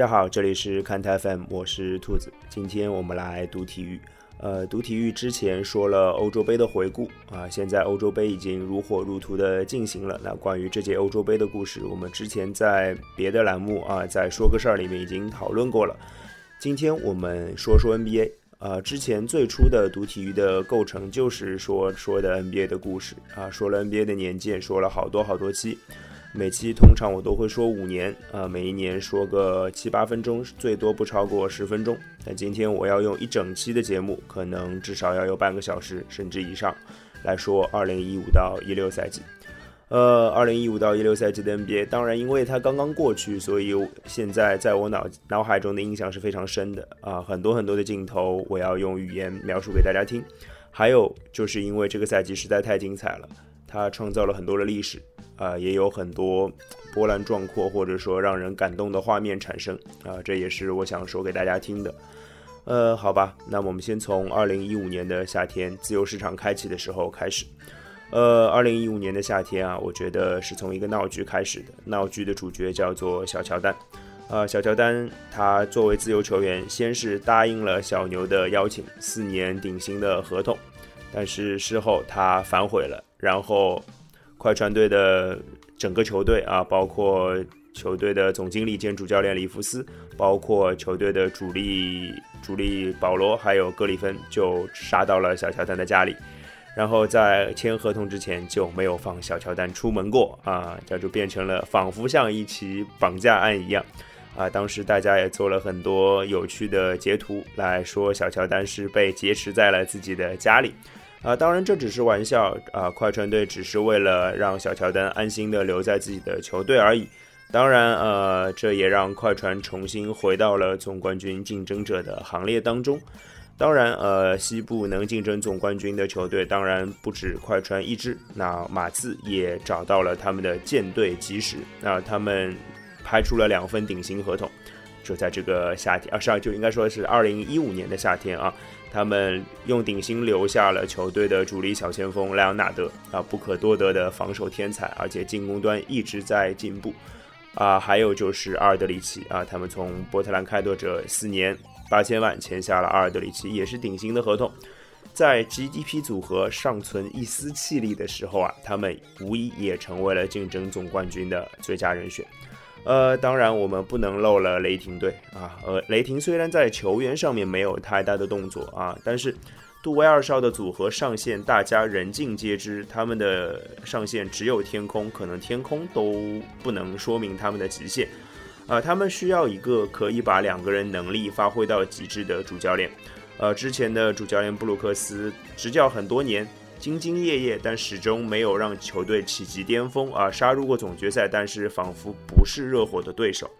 大家好，这里是看台 FM，我是兔子。今天我们来读体育。呃，读体育之前说了欧洲杯的回顾啊，现在欧洲杯已经如火如荼的进行了。那关于这届欧洲杯的故事，我们之前在别的栏目啊，在说个事儿里面已经讨论过了。今天我们说说 NBA。呃，之前最初的读体育的构成就是说说的 NBA 的故事啊，说了 NBA 的年鉴，说了好多好多期。每期通常我都会说五年，啊，每一年说个七八分钟，最多不超过十分钟。但今天我要用一整期的节目，可能至少要有半个小时甚至以上，来说二零一五到一六赛季。呃，二零一五到一六赛季的 NBA，当然因为它刚刚过去，所以现在在我脑脑海中的印象是非常深的啊，很多很多的镜头我要用语言描述给大家听。还有就是因为这个赛季实在太精彩了，它创造了很多的历史。啊，也有很多波澜壮阔或者说让人感动的画面产生啊，这也是我想说给大家听的。呃，好吧，那么我们先从二零一五年的夏天自由市场开启的时候开始。呃，二零一五年的夏天啊，我觉得是从一个闹剧开始的。闹剧的主角叫做小乔丹。啊，小乔丹他作为自由球员，先是答应了小牛的邀请，四年顶薪的合同，但是事后他反悔了，然后。快船队的整个球队啊，包括球队的总经理兼主教练里弗斯，包括球队的主力主力保罗，还有格里芬，就杀到了小乔丹的家里，然后在签合同之前就没有放小乔丹出门过啊，这就变成了仿佛像一起绑架案一样啊。当时大家也做了很多有趣的截图来说，小乔丹是被劫持在了自己的家里。啊，当然这只是玩笑啊！快船队只是为了让小乔丹安心的留在自己的球队而已。当然，呃，这也让快船重新回到了总冠军竞争者的行列当中。当然，呃，西部能竞争总冠军的球队当然不止快船一支。那马刺也找到了他们的舰队基石，那他们拍出了两份顶薪合同，就在这个夏天啊，上就应该说是二零一五年的夏天啊。他们用顶薪留下了球队的主力小前锋莱昂纳德啊，不可多得的防守天才，而且进攻端一直在进步啊。还有就是阿尔德里奇啊，他们从波特兰开拓者四年八千万签下了阿尔德里奇，也是顶薪的合同。在 GDP 组合尚存一丝气力的时候啊，他们无疑也成为了竞争总冠军的最佳人选。呃，当然我们不能漏了雷霆队啊。呃，雷霆虽然在球员上面没有太大的动作啊，但是杜威二少的组合上限大家人尽皆知，他们的上限只有天空，可能天空都不能说明他们的极限啊。他们需要一个可以把两个人能力发挥到极致的主教练。呃，之前的主教练布鲁克斯执教很多年。兢兢业业，但始终没有让球队企及巅峰啊！杀入过总决赛，但是仿佛不是热火的对手。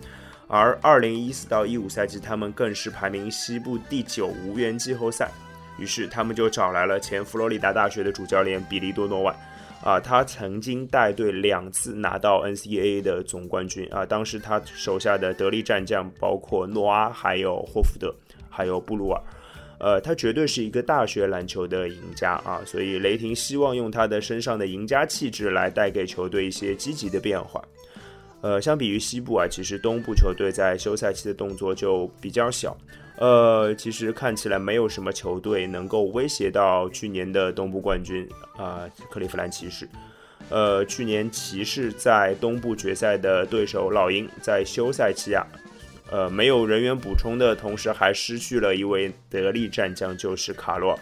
而2014到15赛季，他们更是排名西部第九，无缘季后赛。于是他们就找来了前佛罗里达大学的主教练比利多诺万啊，他曾经带队两次拿到 NCAA 的总冠军啊。当时他手下的得力战将包括诺阿，还有霍福德，还有布鲁尔。呃，他绝对是一个大学篮球的赢家啊，所以雷霆希望用他的身上的赢家气质来带给球队一些积极的变化。呃，相比于西部啊，其实东部球队在休赛期的动作就比较小。呃，其实看起来没有什么球队能够威胁到去年的东部冠军啊，克利夫兰骑士。呃，去年骑士在东部决赛的对手老鹰在休赛期啊。呃，没有人员补充的同时，还失去了一位得力战将，就是卡罗尔。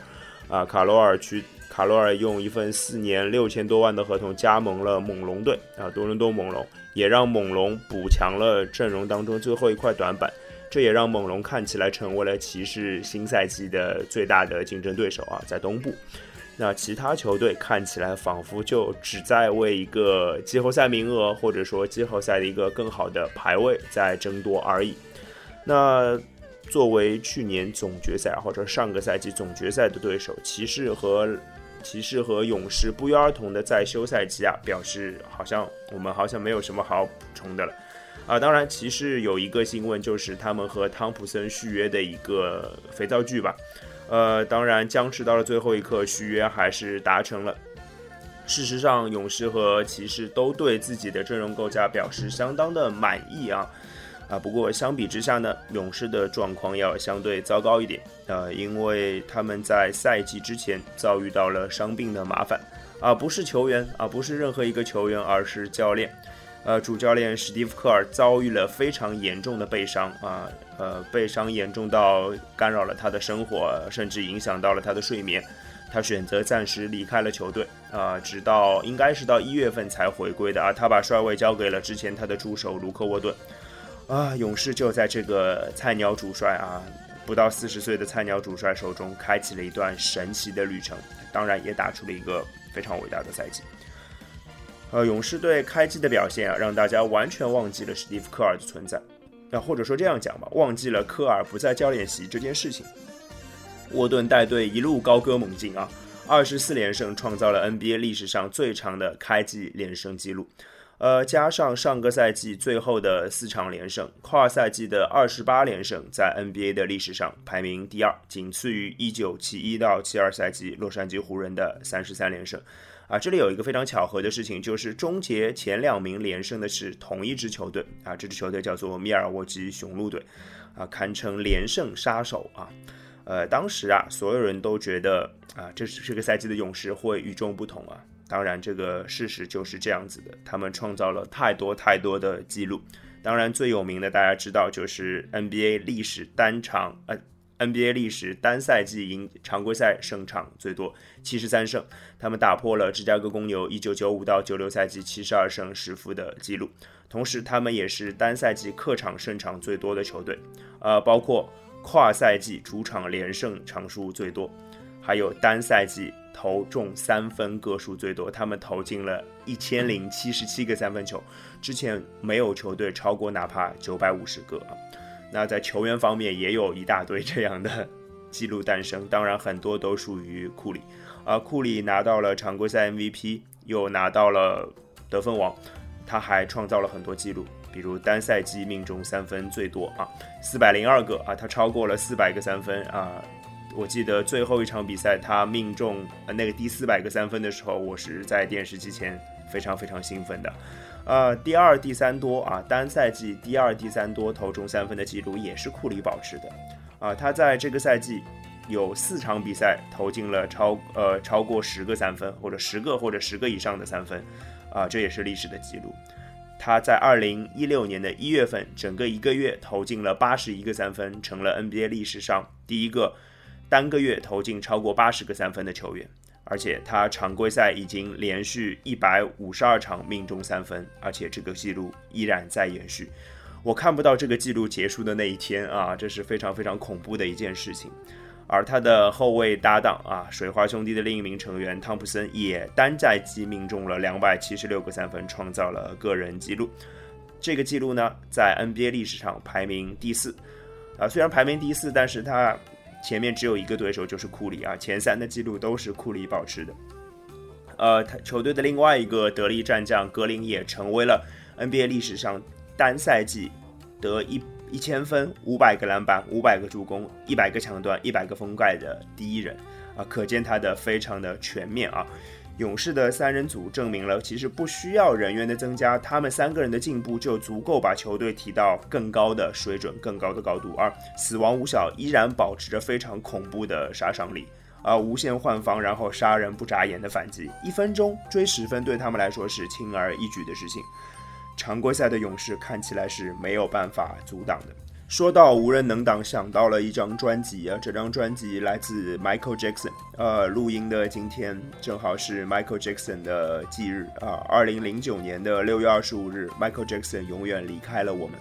啊，卡罗尔去，卡罗尔用一份四年六千多万的合同加盟了猛龙队。啊，多伦多猛龙也让猛龙补强了阵容当中最后一块短板，这也让猛龙看起来成为了骑士新赛季的最大的竞争对手啊，在东部。那其他球队看起来仿佛就只在为一个季后赛名额，或者说季后赛的一个更好的排位在争夺而已。那作为去年总决赛或者上个赛季总决赛的对手，骑士和骑士和勇士不约而同的在休赛期啊表示，好像我们好像没有什么好补充的了。啊，当然骑士有一个新闻就是他们和汤普森续约的一个肥皂剧吧。呃，当然，僵持到了最后一刻，续约还是达成了。事实上，勇士和骑士都对自己的阵容构架表示相当的满意啊。啊。不过相比之下呢，勇士的状况要相对糟糕一点，呃，因为他们在赛季之前遭遇到了伤病的麻烦，啊，不是球员啊，不是任何一个球员，而是教练。呃，主教练史蒂夫·科尔遭遇了非常严重的背伤啊，呃，背伤严重到干扰了他的生活，甚至影响到了他的睡眠。他选择暂时离开了球队啊，直到应该是到一月份才回归的啊。他把帅位交给了之前他的助手卢克·沃顿啊。勇士就在这个菜鸟主帅啊，不到四十岁的菜鸟主帅手中，开启了一段神奇的旅程，当然也打出了一个非常伟大的赛季。呃，勇士队开季的表现啊，让大家完全忘记了史蒂夫·科尔的存在，那或者说这样讲吧，忘记了科尔不在教练席这件事情。沃顿带队一路高歌猛进啊，二十四连胜创造了 NBA 历史上最长的开季连胜纪录。呃，加上上个赛季最后的四场连胜，跨赛季的二十八连胜，在 NBA 的历史上排名第二，仅次于一九七一到七二赛季洛杉矶湖人的三十三连胜。啊，这里有一个非常巧合的事情，就是终结前两名连胜的是同一支球队啊，这支球队叫做密尔沃基雄鹿队，啊，堪称连胜杀手啊。呃，当时啊，所有人都觉得啊，这是这个赛季的勇士会与众不同啊。当然，这个事实就是这样子的，他们创造了太多太多的记录。当然，最有名的大家知道就是 NBA 历史单场呃。NBA 历史单赛季赢常规赛胜场最多，七十三胜，他们打破了芝加哥公牛一九九五到九六赛季七十二胜十负的记录。同时，他们也是单赛季客场胜场最多的球队，呃，包括跨赛季主场连胜场数最多，还有单赛季投中三分个数最多，他们投进了一千零七十七个三分球，之前没有球队超过哪怕九百五十个啊。那在球员方面也有一大堆这样的记录诞生，当然很多都属于库里，啊，库里拿到了常规赛 MVP，又拿到了得分王，他还创造了很多记录，比如单赛季命中三分最多啊，四百零二个啊，他超过了四百个三分啊，我记得最后一场比赛他命中呃那个第四百个三分的时候，我是在电视机前非常非常兴奋的。呃，第二、第三多啊，单赛季第二、第三多投中三分的记录也是库里保持的，啊，他在这个赛季有四场比赛投进了超呃超过十个三分，或者十个或者十个以上的三分，啊，这也是历史的记录。他在二零一六年的一月份，整个一个月投进了八十一个三分，成了 NBA 历史上第一个单个月投进超过八十个三分的球员。而且他常规赛已经连续一百五十二场命中三分，而且这个记录依然在延续。我看不到这个记录结束的那一天啊，这是非常非常恐怖的一件事情。而他的后卫搭档啊，水花兄弟的另一名成员汤普森也单赛季命中了两百七十六个三分，创造了个人纪录。这个记录呢，在 NBA 历史上排名第四。啊，虽然排名第四，但是他。前面只有一个对手，就是库里啊，前三的记录都是库里保持的。呃，他球队的另外一个得力战将格林也成为了 NBA 历史上单赛季得一一千分、五百个篮板、五百个助攻、一百个抢断、一百个封盖的第一人啊，可见他的非常的全面啊。勇士的三人组证明了，其实不需要人员的增加，他们三个人的进步就足够把球队提到更高的水准、更高的高度。而死亡五小依然保持着非常恐怖的杀伤力，啊，无限换防，然后杀人不眨眼的反击，一分钟追十分对他们来说是轻而易举的事情。常规赛的勇士看起来是没有办法阻挡的。说到无人能挡，想到了一张专辑啊，这张专辑来自 Michael Jackson。呃，录音的今天正好是 Michael Jackson 的忌日啊，二零零九年的六月二十五日，Michael Jackson 永远离开了我们。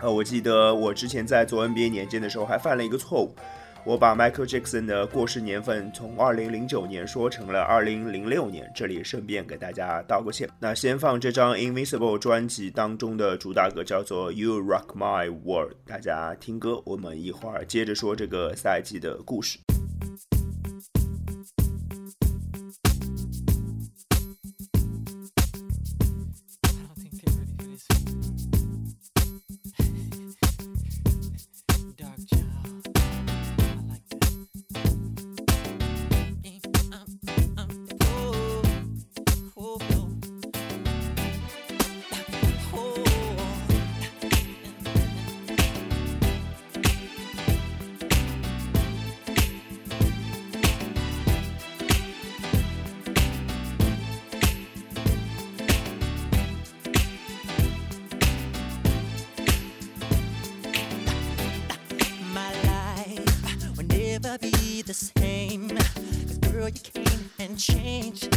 呃，我记得我之前在做 NBA 年鉴的时候还犯了一个错误。我把 Michael Jackson 的过世年份从二零零九年说成了二零零六年，这里顺便给大家道个歉。那先放这张 Invisible 专辑当中的主打歌，叫做 You Rock My World，大家听歌，我们一会儿接着说这个赛季的故事。change.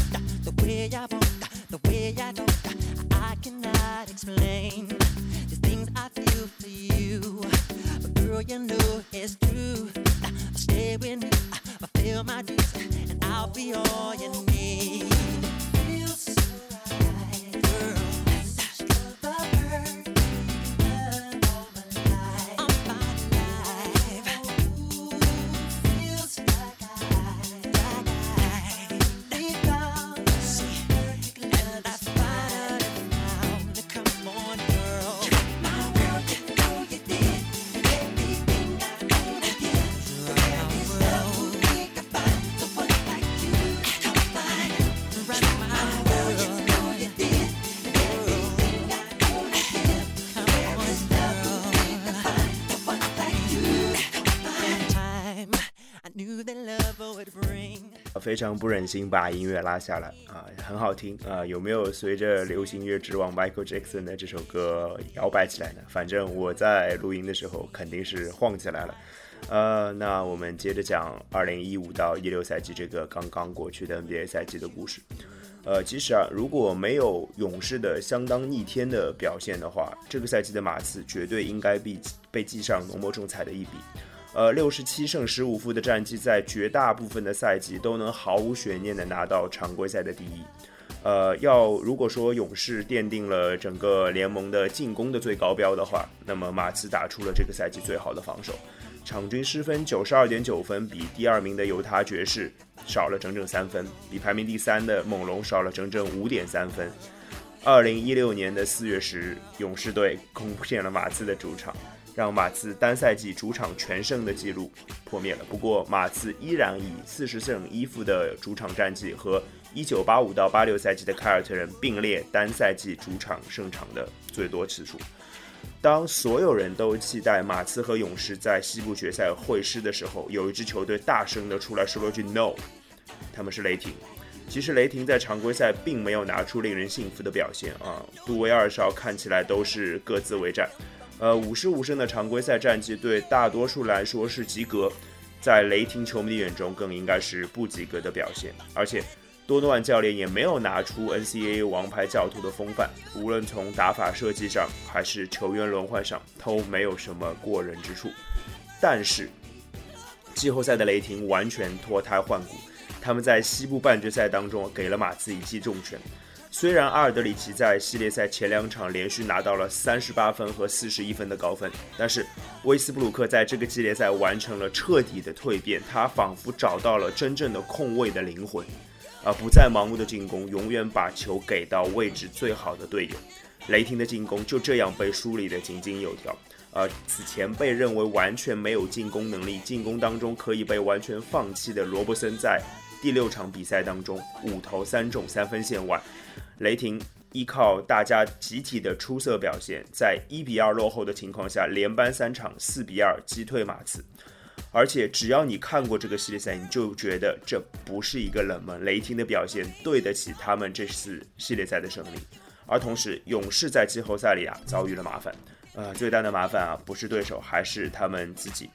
非常不忍心把音乐拉下来啊，很好听啊，有没有随着流行乐之王 Michael Jackson 的这首歌摇摆起来呢？反正我在录音的时候肯定是晃起来了。呃，那我们接着讲2015到16赛季这个刚刚过去的 NBA 赛季的故事。呃，其实啊，如果没有勇士的相当逆天的表现的话，这个赛季的马刺绝对应该被被记上浓墨重彩的一笔。呃，六十七胜十五负的战绩，在绝大部分的赛季都能毫无悬念的拿到常规赛的第一。呃，要如果说勇士奠定了整个联盟的进攻的最高标的话，那么马刺打出了这个赛季最好的防守，场均失分九十二点九分，比第二名的犹他爵士少了整整三分，比排名第三的猛龙少了整整五点三分。二零一六年的四月十日，勇士队攻陷了马刺的主场。让马刺单赛季主场全胜的记录破灭了。不过，马刺依然以四十胜一负的主场战绩和一九八五到八六赛季的凯尔特人并列单赛季主场胜场的最多次数。当所有人都期待马刺和勇士在西部决赛会师的时候，有一支球队大声的出来说了句 “no”，他们是雷霆。其实雷霆在常规赛并没有拿出令人信服的表现啊，杜威二少看起来都是各自为战。呃，五十五胜的常规赛战绩对大多数来说是及格，在雷霆球迷的眼中更应该是不及格的表现。而且，多诺万教练也没有拿出 NCAA 王牌教头的风范，无论从打法设计上还是球员轮换上，都没有什么过人之处。但是，季后赛的雷霆完全脱胎换骨，他们在西部半决赛当中给了马刺一记重拳。虽然阿尔德里奇在系列赛前两场连续拿到了三十八分和四十一分的高分，但是威斯布鲁克在这个系列赛完成了彻底的蜕变，他仿佛找到了真正的控卫的灵魂，啊，不再盲目的进攻，永远把球给到位置最好的队友。雷霆的进攻就这样被梳理得井井有条，而此前被认为完全没有进攻能力、进攻当中可以被完全放弃的罗伯森，在第六场比赛当中五投三中三分线外。雷霆依靠大家集体的出色表现，在一比二落后的情况下，连扳三场，四比二击退马刺。而且，只要你看过这个系列赛，你就觉得这不是一个冷门。雷霆的表现对得起他们这次系列赛的胜利。而同时，勇士在季后赛里啊遭遇了麻烦。呃，最大的麻烦啊不是对手，还是他们自己。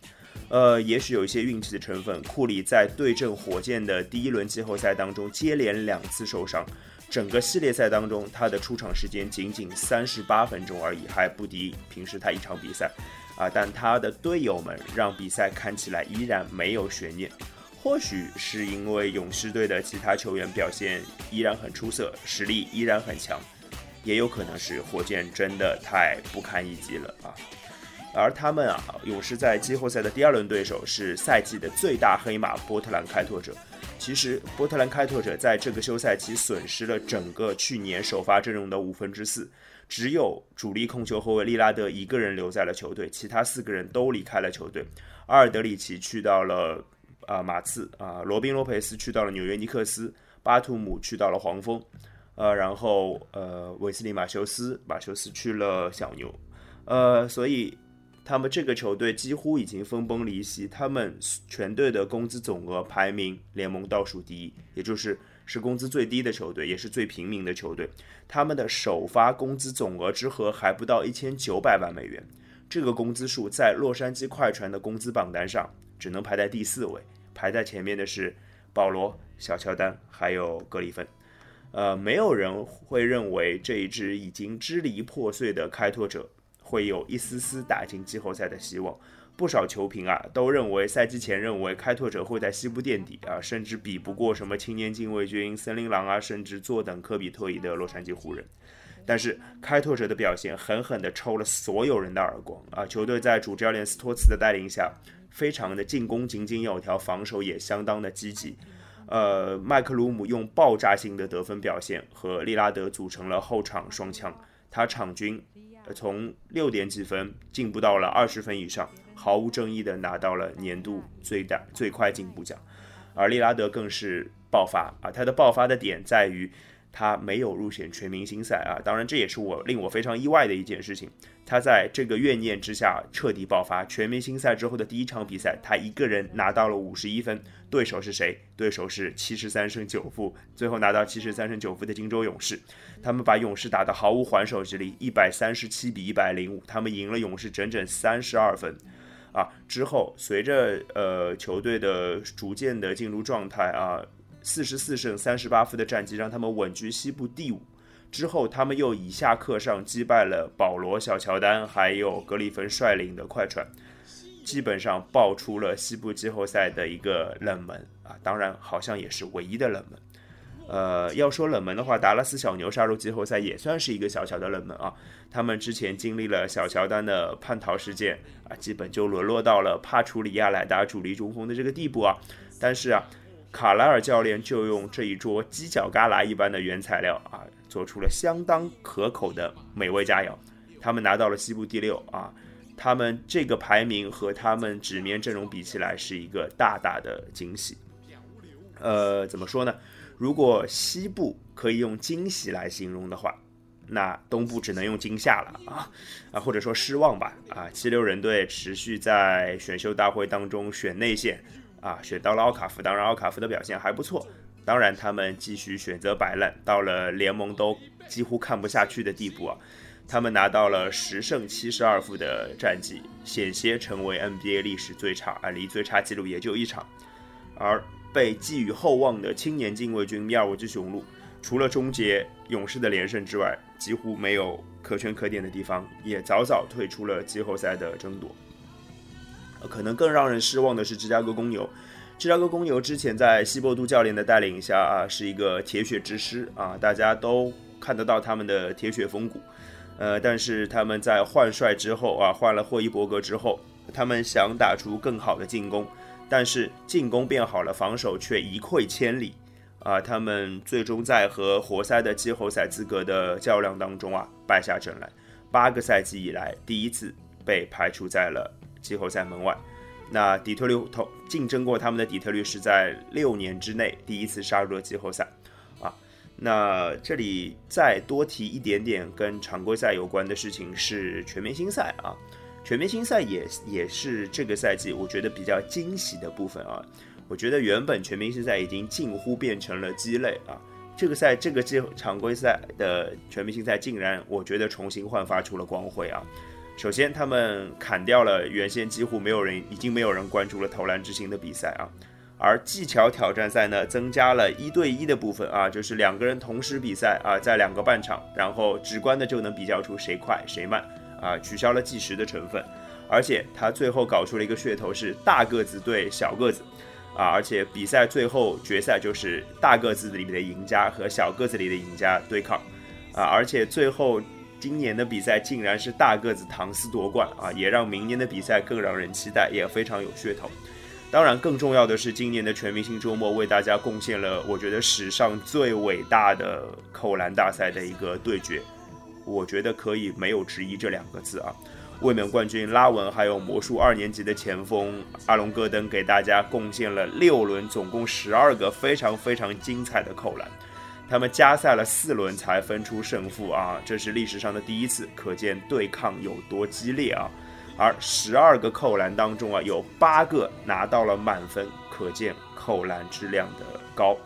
呃，也许有一些运气的成分。库里在对阵火箭的第一轮季后赛当中，接连两次受伤。整个系列赛当中，他的出场时间仅仅三十八分钟而已，还不敌平时他一场比赛，啊！但他的队友们让比赛看起来依然没有悬念。或许是因为勇士队的其他球员表现依然很出色，实力依然很强，也有可能是火箭真的太不堪一击了啊！而他们啊，勇士在季后赛的第二轮对手是赛季的最大黑马波特兰开拓者。其实，波特兰开拓者在这个休赛期损失了整个去年首发阵容的五分之四，只有主力控球后卫利拉德一个人留在了球队，其他四个人都离开了球队。阿尔德里奇去到了啊马刺啊，罗宾罗佩斯去到了纽约尼克斯，巴图姆去到了黄蜂，呃，然后呃韦斯利马修斯马修斯去了小牛，呃，所以。他们这个球队几乎已经分崩离析，他们全队的工资总额排名联盟倒数第一，也就是是工资最低的球队，也是最平民的球队。他们的首发工资总额之和还不到一千九百万美元，这个工资数在洛杉矶快船的工资榜单上只能排在第四位，排在前面的是保罗、小乔丹还有格里芬。呃，没有人会认为这一支已经支离破碎的开拓者会有一丝丝打进季后赛的希望。不少球评啊都认为，赛季前认为开拓者会在西部垫底啊，甚至比不过什么青年禁卫军、森林狼啊，甚至坐等科比退役的洛杉矶湖人。但是开拓者的表现狠狠地抽了所有人的耳光啊！球队在主教练斯托茨的带领下，非常的进攻井井有条，防守也相当的积极。呃，麦克鲁姆用爆炸性的得分表现和利拉德组成了后场双枪，他场均从六点几分进步到了二十分以上，毫无争议的拿到了年度最大最快进步奖。而利拉德更是爆发啊，他的爆发的点在于。他没有入选全明星赛啊，当然这也是我令我非常意外的一件事情。他在这个怨念之下彻底爆发。全明星赛之后的第一场比赛，他一个人拿到了五十一分，对手是谁？对手是七十三胜九负，最后拿到七十三胜九负的金州勇士。他们把勇士打得毫无还手之力，一百三十七比一百零五，他们赢了勇士整整三十二分。啊，之后随着呃球队的逐渐的进入状态啊。四十四胜三十八负的战绩让他们稳居西部第五。之后，他们又以下克上，击败了保罗、小乔丹还有格里芬率领的快船，基本上爆出了西部季后赛的一个冷门啊！当然，好像也是唯一的冷门。呃，要说冷门的话，达拉斯小牛杀入季后赛也算是一个小小的冷门啊。他们之前经历了小乔丹的叛逃事件啊，基本就沦落到了帕楚里亚来打主力中锋的这个地步啊。但是啊。卡莱尔教练就用这一桌犄角旮旯一般的原材料啊，做出了相当可口的美味佳肴。他们拿到了西部第六啊，他们这个排名和他们纸面阵容比起来是一个大大的惊喜。呃，怎么说呢？如果西部可以用惊喜来形容的话，那东部只能用惊吓了啊啊，或者说失望吧啊。七六人队持续在选秀大会当中选内线。啊，选到了奥卡福，当然奥卡福的表现还不错。当然，他们继续选择摆烂，到了联盟都几乎看不下去的地步啊。他们拿到了十胜七十二负的战绩，险些成为 NBA 历史最差啊，离最差记录也就一场。而被寄予厚望的青年禁卫军密尔沃基雄鹿，除了终结勇士的连胜之外，几乎没有可圈可点的地方，也早早退出了季后赛的争夺。可能更让人失望的是芝加哥公牛。芝加哥公牛之前在西伯杜教练的带领下啊，是一个铁血之师啊，大家都看得到他们的铁血风骨。呃，但是他们在换帅之后啊，换了霍伊伯格之后，他们想打出更好的进攻，但是进攻变好了，防守却一溃千里啊。他们最终在和活塞的季后赛资格的较量当中啊，败下阵来，八个赛季以来第一次被排除在了。季后赛门外，那底特律同竞争过他们的底特律是在六年之内第一次杀入了季后赛啊。那这里再多提一点点跟常规赛有关的事情是全明星赛啊，全明星赛也也是这个赛季我觉得比较惊喜的部分啊。我觉得原本全明星赛已经近乎变成了鸡肋啊，这个赛这个季常规赛的全明星赛竟然我觉得重新焕发出了光辉啊。首先，他们砍掉了原先几乎没有人、已经没有人关注了投篮之星的比赛啊，而技巧挑战赛呢，增加了一对一的部分啊，就是两个人同时比赛啊，在两个半场，然后直观的就能比较出谁快谁慢啊，取消了计时的成分，而且他最后搞出了一个噱头是大个子对小个子啊，而且比赛最后决赛就是大个子里面的赢家和小个子里的赢家对抗啊，而且最后。今年的比赛竟然是大个子唐斯夺冠啊，也让明年的比赛更让人期待，也非常有噱头。当然，更重要的是，今年的全明星周末为大家贡献了我觉得史上最伟大的扣篮大赛的一个对决，我觉得可以没有之一这两个字啊。卫冕冠军拉文还有魔术二年级的前锋阿隆戈登给大家贡献了六轮，总共十二个非常非常精彩的扣篮。他们加赛了四轮才分出胜负啊，这是历史上的第一次，可见对抗有多激烈啊！而十二个扣篮当中啊，有八个拿到了满分，可见扣篮质量的高。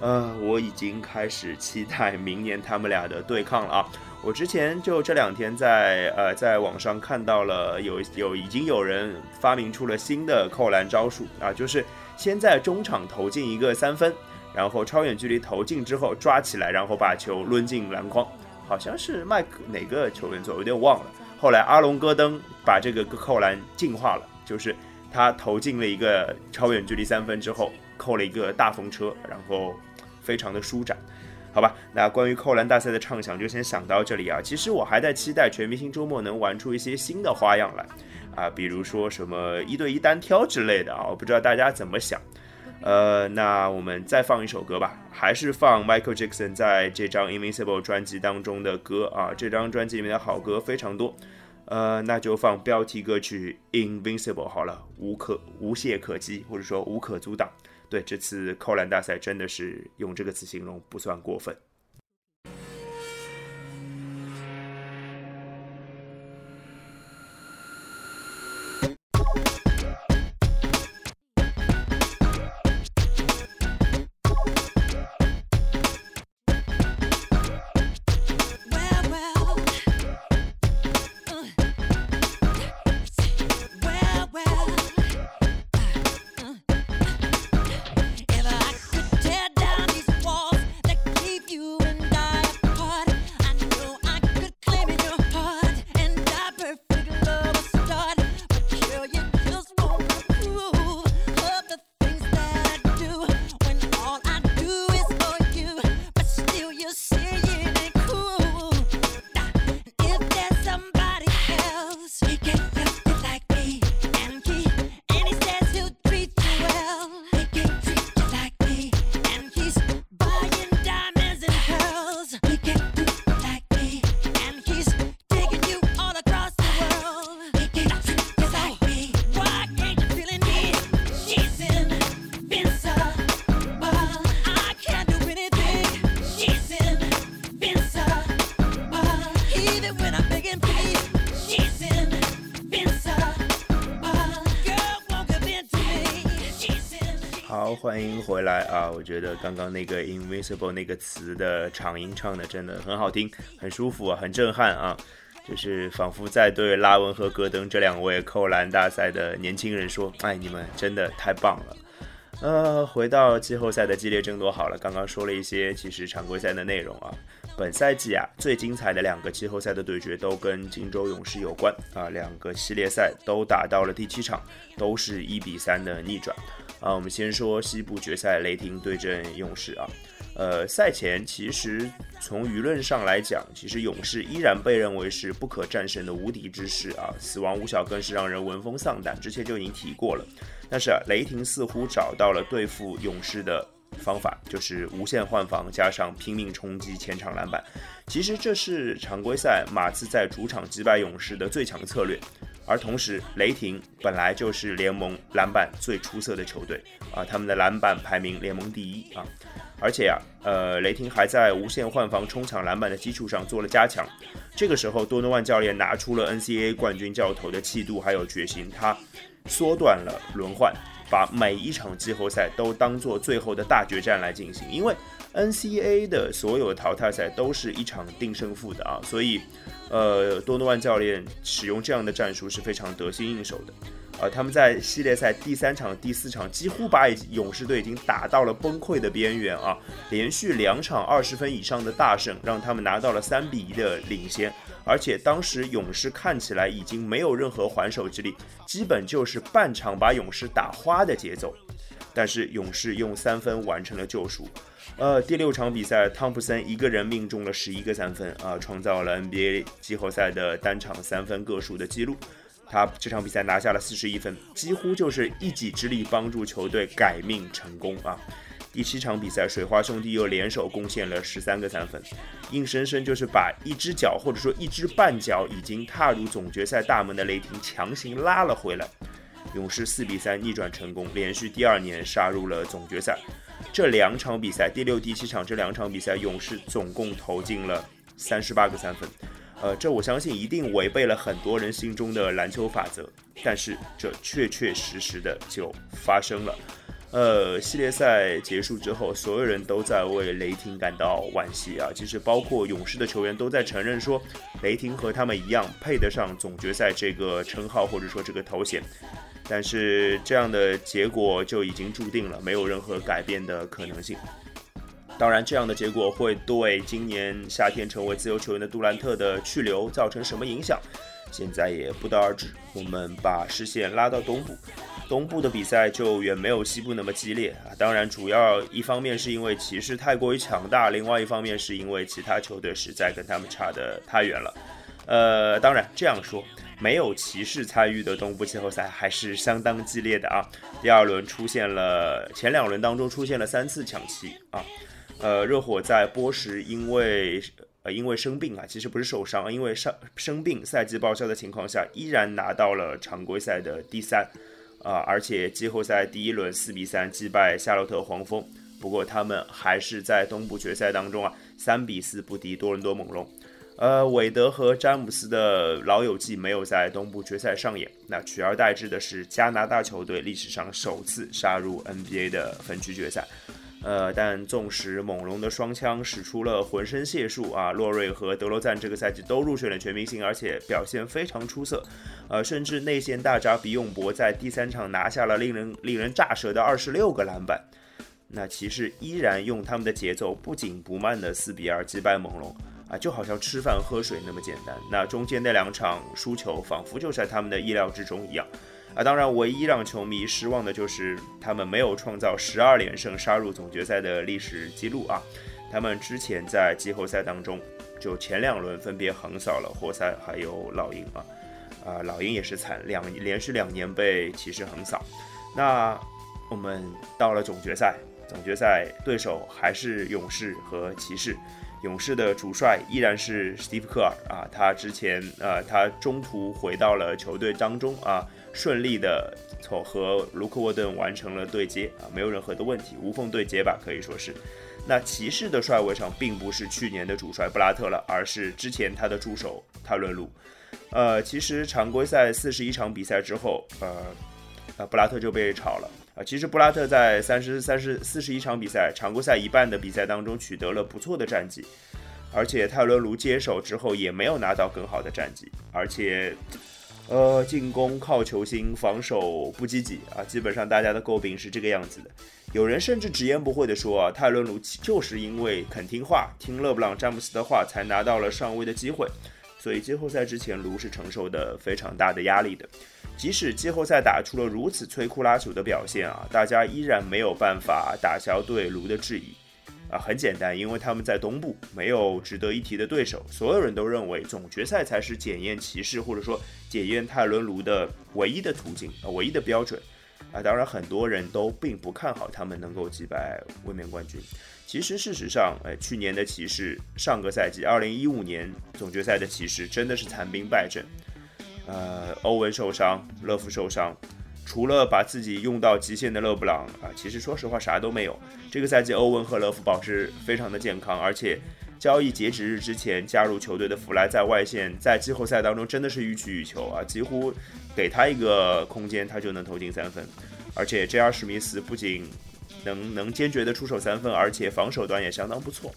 呃，我已经开始期待明年他们俩的对抗了啊！我之前就这两天在呃在网上看到了有有已经有人发明出了新的扣篮招数啊，就是。先在中场投进一个三分，然后超远距离投进之后抓起来，然后把球抡进篮筐，好像是麦克哪个球员做，有点忘了。后来阿隆戈登把这个扣篮进化了，就是他投进了一个超远距离三分之后，扣了一个大风车，然后非常的舒展。好吧，那关于扣篮大赛的畅想就先想到这里啊。其实我还在期待全明星周末能玩出一些新的花样来啊，比如说什么一对一单挑之类的啊，我不知道大家怎么想。呃，那我们再放一首歌吧，还是放 Michael Jackson 在这张 Invincible 专辑当中的歌啊。这张专辑里面的好歌非常多，呃，那就放标题歌曲 Invincible 好了，无可无懈可击，或者说无可阻挡。对这次扣篮大赛，真的是用这个词形容不算过分。欢迎回来啊！我觉得刚刚那个 “invisible” 那个词的长音唱的真的很好听，很舒服啊，很震撼啊！就是仿佛在对拉文和戈登这两位扣篮大赛的年轻人说：“哎，你们真的太棒了！”呃，回到季后赛的激烈争夺好了，刚刚说了一些其实常规赛的内容啊。本赛季啊，最精彩的两个季后赛的对决都跟金州勇士有关啊，两个系列赛都打到了第七场，都是一比三的逆转。啊，我们先说西部决赛，雷霆对阵勇士啊。呃，赛前其实从舆论上来讲，其实勇士依然被认为是不可战胜的无敌之师啊，死亡五小更是让人闻风丧胆。之前就已经提过了，但是啊，雷霆似乎找到了对付勇士的方法，就是无限换防加上拼命冲击前场篮板。其实这是常规赛马刺在主场击败勇士的最强策略。而同时，雷霆本来就是联盟篮板最出色的球队啊，他们的篮板排名联盟第一啊。而且啊，呃，雷霆还在无限换防冲抢篮板的基础上做了加强。这个时候，多诺万教练拿出了 NCAA 冠军教头的气度还有决心，他缩短了轮换，把每一场季后赛都当做最后的大决战来进行。因为 NCAA 的所有淘汰赛都是一场定胜负的啊，所以。呃，多诺万教练使用这样的战术是非常得心应手的。呃，他们在系列赛第三场、第四场几乎把勇士队已经打到了崩溃的边缘啊！连续两场二十分以上的大胜，让他们拿到了三比一的领先。而且当时勇士看起来已经没有任何还手之力，基本就是半场把勇士打花的节奏。但是勇士用三分完成了救赎。呃，第六场比赛，汤普森一个人命中了十一个三分啊，创造了 NBA 季后赛的单场三分个数的记录。他这场比赛拿下了四十一分，几乎就是一己之力帮助球队改命成功啊。第七场比赛，水花兄弟又联手贡献了十三个三分，硬生生就是把一只脚或者说一只半脚已经踏入总决赛大门的雷霆强行拉了回来。勇士四比三逆转成功，连续第二年杀入了总决赛。这两场比赛，第六、第七场这两场比赛，勇士总共投进了三十八个三分。呃，这我相信一定违背了很多人心中的篮球法则，但是这确确实实的就发生了。呃，系列赛结束之后，所有人都在为雷霆感到惋惜啊。其实，包括勇士的球员都在承认说，雷霆和他们一样配得上总决赛这个称号或者说这个头衔。但是，这样的结果就已经注定了，没有任何改变的可能性。当然，这样的结果会对今年夏天成为自由球员的杜兰特的去留造成什么影响，现在也不得而知。我们把视线拉到东部。东部的比赛就远没有西部那么激烈啊！当然，主要一方面是因为骑士太过于强大，另外一方面是因为其他球队实在跟他们差得太远了。呃，当然这样说，没有骑士参与的东部季后赛还是相当激烈的啊！第二轮出现了，前两轮当中出现了三次抢七啊！呃，热火在波什因为呃因为生病啊，其实不是受伤，因为伤生病赛季报销的情况下，依然拿到了常规赛的第三。啊，而且季后赛第一轮四比三击败夏洛特黄蜂，不过他们还是在东部决赛当中啊，三比四不敌多伦多猛龙。呃，韦德和詹姆斯的老友记没有在东部决赛上演，那取而代之的是加拿大球队历史上首次杀入 NBA 的分区决赛。呃，但纵使猛龙的双枪使出了浑身解数啊，洛瑞和德罗赞这个赛季都入选了全明星，而且表现非常出色。呃，甚至内线大闸比永博在第三场拿下了令人令人咋舌的二十六个篮板。那骑士依然用他们的节奏不紧不慢的四比二击败猛龙啊，就好像吃饭喝水那么简单。那中间那两场输球，仿佛就在他们的意料之中一样。啊，当然，唯一让球迷失望的就是他们没有创造十二连胜杀入总决赛的历史记录啊！他们之前在季后赛当中，就前两轮分别横扫了活塞还有老鹰啊，啊，老鹰也是惨，两连续两年被骑士横扫。那我们到了总决赛，总决赛对手还是勇士和骑士。勇士的主帅依然是史蒂夫科尔啊，他之前呃，他中途回到了球队当中啊。顺利的从和卢克沃顿完成了对接啊，没有任何的问题，无缝对接吧，可以说是。那骑士的帅位上并不是去年的主帅布拉特了，而是之前他的助手泰伦卢。呃，其实常规赛四十一场比赛之后，呃，呃，布拉特就被炒了啊。其实布拉特在三十三十四十一场比赛，常规赛一半的比赛当中取得了不错的战绩，而且泰伦卢接手之后也没有拿到更好的战绩，而且。呃，进攻靠球星，防守不积极啊，基本上大家的诟病是这个样子的。有人甚至直言不讳地说啊，泰伦卢就是因为肯听话，听勒布朗詹姆斯的话，才拿到了上位的机会。所以季后赛之前，卢是承受的非常大的压力的。即使季后赛打出了如此摧枯拉朽的表现啊，大家依然没有办法打消对卢的质疑。啊，很简单，因为他们在东部没有值得一提的对手，所有人都认为总决赛才是检验骑士或者说检验泰伦卢的唯一的途径啊，唯一的标准啊。当然，很多人都并不看好他们能够击败卫冕冠军。其实，事实上，哎，去年的骑士，上个赛季二零一五年总决赛的骑士真的是残兵败阵，呃，欧文受伤，勒夫受伤。除了把自己用到极限的勒布朗啊，其实说实话啥都没有。这个赛季欧文和勒夫保持非常的健康，而且交易截止日之前加入球队的弗莱在外线在季后赛当中真的是予取予求啊，几乎给他一个空间他就能投进三分。而且 J.R. 史密斯不仅能能坚决的出手三分，而且防守端也相当不错。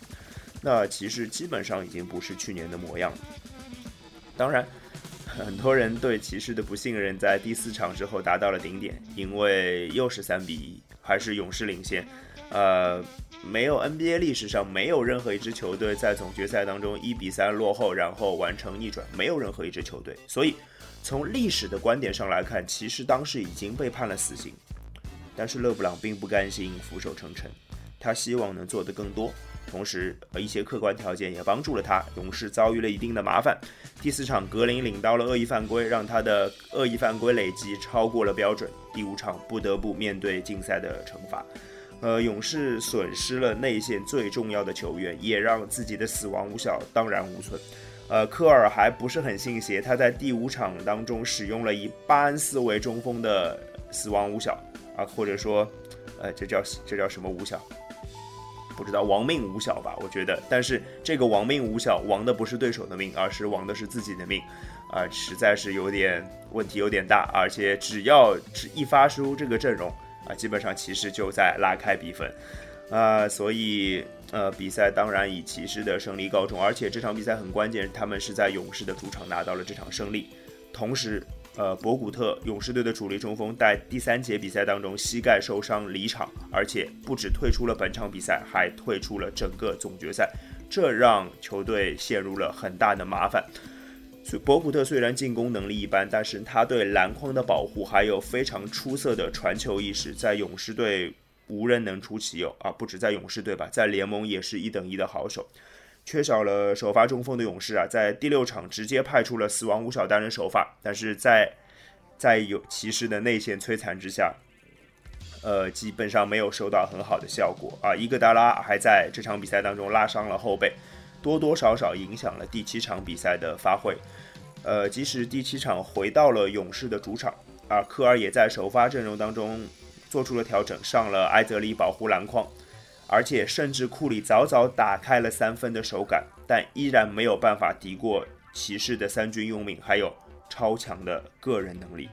那其实基本上已经不是去年的模样。当然。很多人对骑士的不信任在第四场之后达到了顶点，因为又是三比一，还是勇士领先。呃，没有 NBA 历史上没有任何一支球队在总决赛当中一比三落后，然后完成逆转，没有任何一支球队。所以从历史的观点上来看，骑士当时已经被判了死刑。但是勒布朗并不甘心俯首称臣，他希望能做得更多。同时，呃，一些客观条件也帮助了他。勇士遭遇了一定的麻烦。第四场，格林领到了恶意犯规，让他的恶意犯规累计超过了标准。第五场，不得不面对禁赛的惩罚。呃，勇士损失了内线最重要的球员，也让自己的死亡五小荡然无存。呃，科尔还不是很信邪，他在第五场当中使用了以巴恩斯为中锋的死亡五小啊，或者说，呃，这叫这叫什么五小？不知道亡命无小吧？我觉得，但是这个亡命无小，亡的不是对手的命，而是亡的是自己的命，啊，实在是有点问题，有点大。而且只要只一发出这个阵容，啊，基本上骑士就在拉开比分，啊，所以呃比赛当然以骑士的胜利告终，而且这场比赛很关键，他们是在勇士的主场拿到了这场胜利，同时。呃，博古特勇士队的主力中锋在第三节比赛当中膝盖受伤离场，而且不止退出了本场比赛，还退出了整个总决赛，这让球队陷入了很大的麻烦。博古特虽然进攻能力一般，但是他对篮筐的保护还有非常出色的传球意识，在勇士队无人能出其右啊！不止在勇士队吧，在联盟也是一等一的好手。缺少了首发中锋的勇士啊，在第六场直接派出了死亡五小单人首发，但是在在有骑士的内线摧残之下，呃，基本上没有收到很好的效果啊。伊戈达拉还在这场比赛当中拉伤了后背，多多少少影响了第七场比赛的发挥。呃，即使第七场回到了勇士的主场啊，科尔也在首发阵容当中做出了调整，上了埃泽里保护篮筐。而且甚至库里早早打开了三分的手感，但依然没有办法敌过骑士的三军用命，还有超强的个人能力。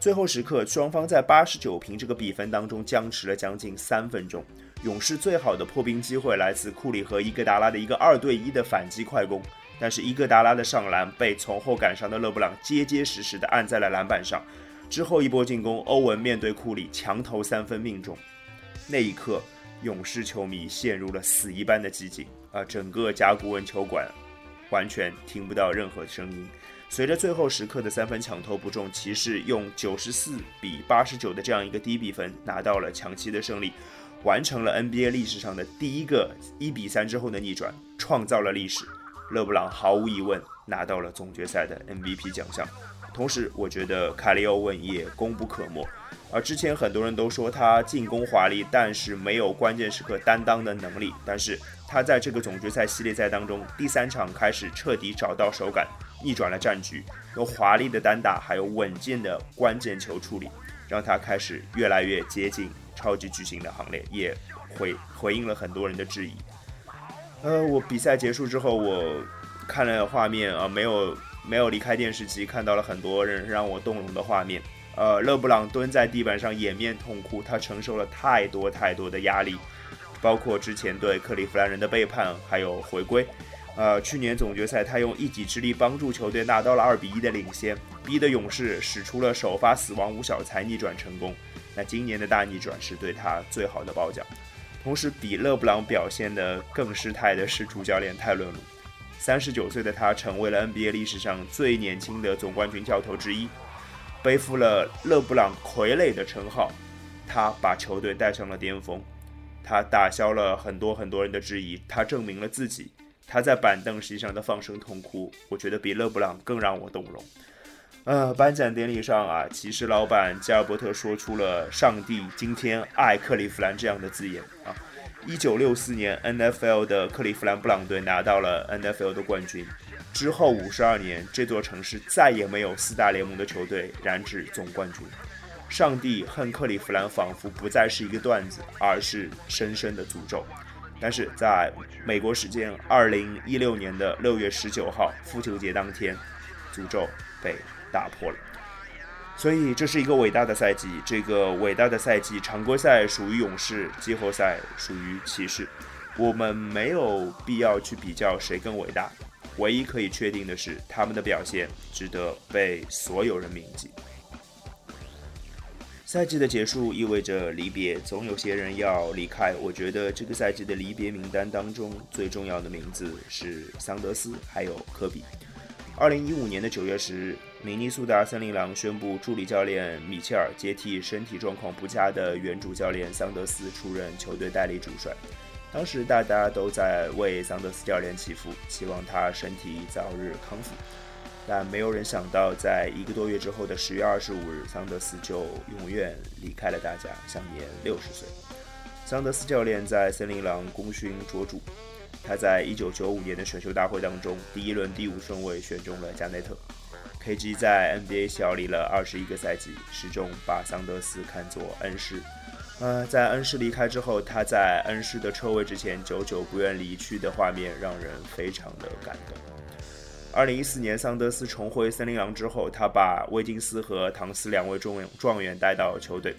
最后时刻，双方在八十九平这个比分当中僵持了将近三分钟。勇士最好的破冰机会来自库里和伊戈达拉的一个二对一的反击快攻，但是伊戈达拉的上篮被从后赶上的勒布朗结结实实的按在了篮板上。之后一波进攻，欧文面对库里强投三分命中，那一刻。勇士球迷陷入了死一般的寂静啊！整个甲骨文球馆完全听不到任何声音。随着最后时刻的三分抢投不中，骑士用九十四比八十九的这样一个低比分拿到了抢七的胜利，完成了 NBA 历史上的第一个一比三之后的逆转，创造了历史。勒布朗毫无疑问拿到了总决赛的 MVP 奖项，同时我觉得卡利·欧文也功不可没。而之前很多人都说他进攻华丽，但是没有关键时刻担当的能力。但是他在这个总决赛系列赛当中，第三场开始彻底找到手感，逆转了战局，用华丽的单打还有稳健的关键球处理，让他开始越来越接近超级巨星的行列，也回回应了很多人的质疑。呃，我比赛结束之后，我看了画面啊，没有没有离开电视机，看到了很多人让我动容的画面。呃，勒布朗蹲在地板上掩面痛哭，他承受了太多太多的压力，包括之前对克利夫兰人的背叛，还有回归。呃，去年总决赛他用一己之力帮助球队拿到了二比一的领先，逼得勇士使出了首发死亡五小才逆转成功。那今年的大逆转是对他最好的褒奖。同时，比勒布朗表现的更失态的是主教练泰伦卢，三十九岁的他成为了 NBA 历史上最年轻的总冠军教头之一。背负了勒布朗傀儡的称号，他把球队带上了巅峰，他打消了很多很多人的质疑，他证明了自己。他在板凳席上的放声痛哭，我觉得比勒布朗更让我动容。呃，颁奖典礼上啊，骑士老板加尔伯特说出了“上帝今天爱克利夫兰”这样的字眼啊。一九六四年，NFL 的克利夫兰布朗队拿到了 NFL 的冠军。之后五十二年，这座城市再也没有四大联盟的球队染指总冠军。上帝恨克利夫兰，仿佛不再是一个段子，而是深深的诅咒。但是在美国时间二零一六年的六月十九号，复球节当天，诅咒被打破了。所以这是一个伟大的赛季。这个伟大的赛季，常规赛属于勇士，季后赛属于骑士。我们没有必要去比较谁更伟大。唯一可以确定的是，他们的表现值得被所有人铭记。赛季的结束意味着离别，总有些人要离开。我觉得这个赛季的离别名单当中最重要的名字是桑德斯，还有科比。二零一五年的九月十日，明尼苏达森林狼宣布助理教练米切尔接替身体状况不佳的原主教练桑德斯出任球队代理主帅。当时大家都在为桑德斯教练祈福，希望他身体早日康复。但没有人想到，在一个多月之后的十月二十五日，桑德斯就永远离开了大家，享年六十岁。桑德斯教练在森林狼功勋卓著，他在一九九五年的选秀大会当中，第一轮第五顺位选中了加内特。KG 在 NBA 效力了二十一个赛季，始终把桑德斯看作恩师。呃，在恩师离开之后，他在恩师的车位之前久久不愿离去的画面，让人非常的感动。二零一四年，桑德斯重回森林狼之后，他把威金斯和唐斯两位状元状元带到球队。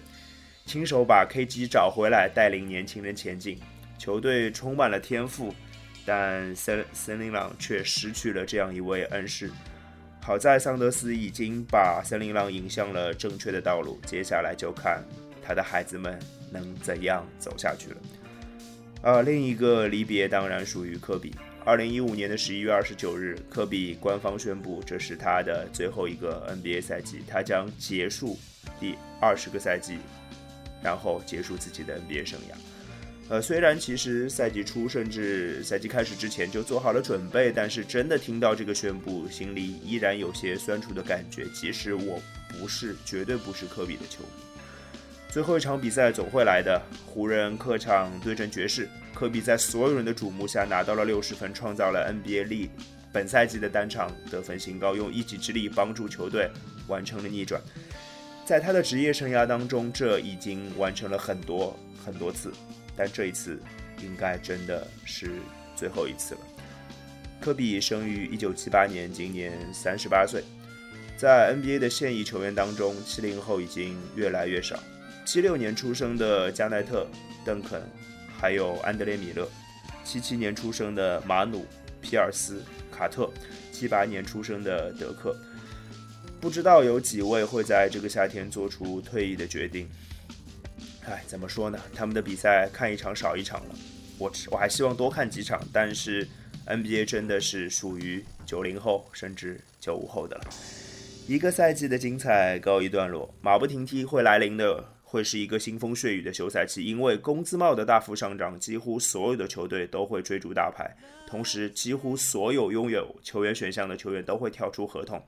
亲手把 KG 找回来，带领年轻人前进。球队充满了天赋，但森森林狼却失去了这样一位恩师。好在桑德斯已经把森林狼引向了正确的道路，接下来就看他的孩子们能怎样走下去了。呃，另一个离别当然属于科比。二零一五年的十一月二十九日，科比官方宣布，这是他的最后一个 NBA 赛季，他将结束第二十个赛季，然后结束自己的 NBA 生涯。呃，虽然其实赛季初甚至赛季开始之前就做好了准备，但是真的听到这个宣布，心里依然有些酸楚的感觉。即使我不是，绝对不是科比的球迷。最后一场比赛总会来的。湖人客场对阵爵士，科比在所有人的瞩目下拿到了六十分，创造了 NBA 历本赛季的单场得分新高，用一己之力帮助球队完成了逆转。在他的职业生涯当中，这已经完成了很多很多次，但这一次应该真的是最后一次了。科比生于一九七八年，今年三十八岁。在 NBA 的现役球员当中，七零后已经越来越少。七六年出生的加奈特、邓肯，还有安德烈·米勒；七七年出生的马努、皮尔斯、卡特；七八年出生的德克。不知道有几位会在这个夏天做出退役的决定。唉，怎么说呢？他们的比赛看一场少一场了。我我还希望多看几场，但是 NBA 真的是属于九零后甚至九五后的了。一个赛季的精彩告一段落，马不停蹄会来临的。会是一个腥风血雨的休赛期，因为工资帽的大幅上涨，几乎所有的球队都会追逐大牌，同时几乎所有拥有球员选项的球员都会跳出合同，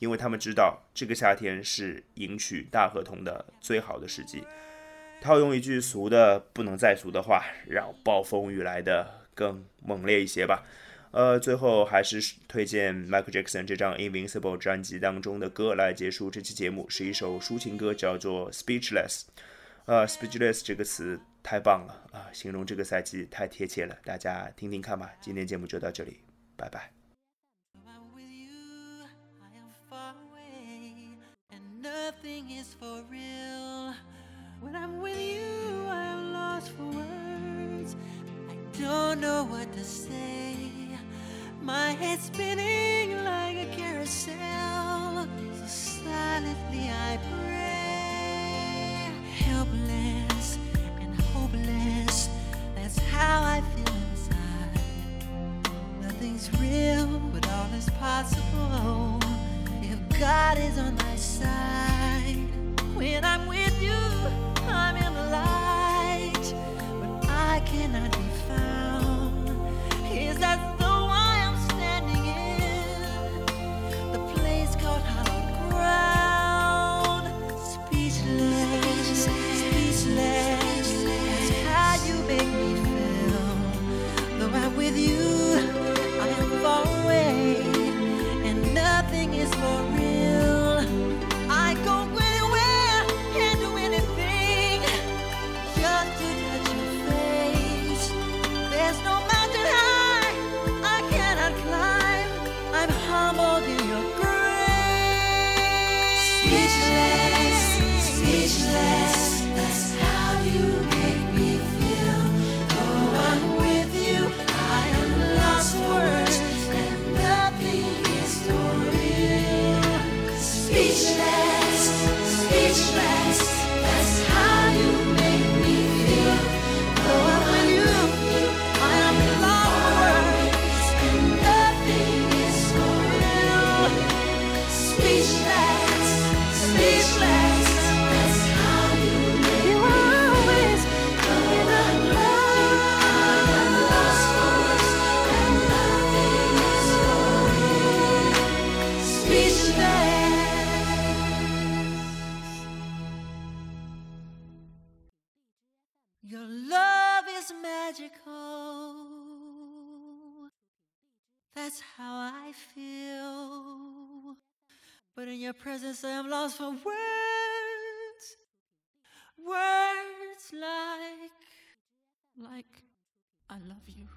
因为他们知道这个夏天是赢取大合同的最好的时机。套用一句俗的不能再俗的话，让暴风雨来的更猛烈一些吧。呃，最后还是推荐 Michael Jackson 这张 Invincible 专辑当中的歌来结束这期节目，是一首抒情歌，叫做 Speechless。呃，Speechless 这个词太棒了啊，形容这个赛季太贴切了，大家听听看吧。今天节目就到这里，拜拜。My head spinning like a carousel. So silently I pray. Helpless and hopeless. That's how I feel inside. Nothing's real, but all is possible. If God is on your presence, I am lost for words. Words like, like, I love you.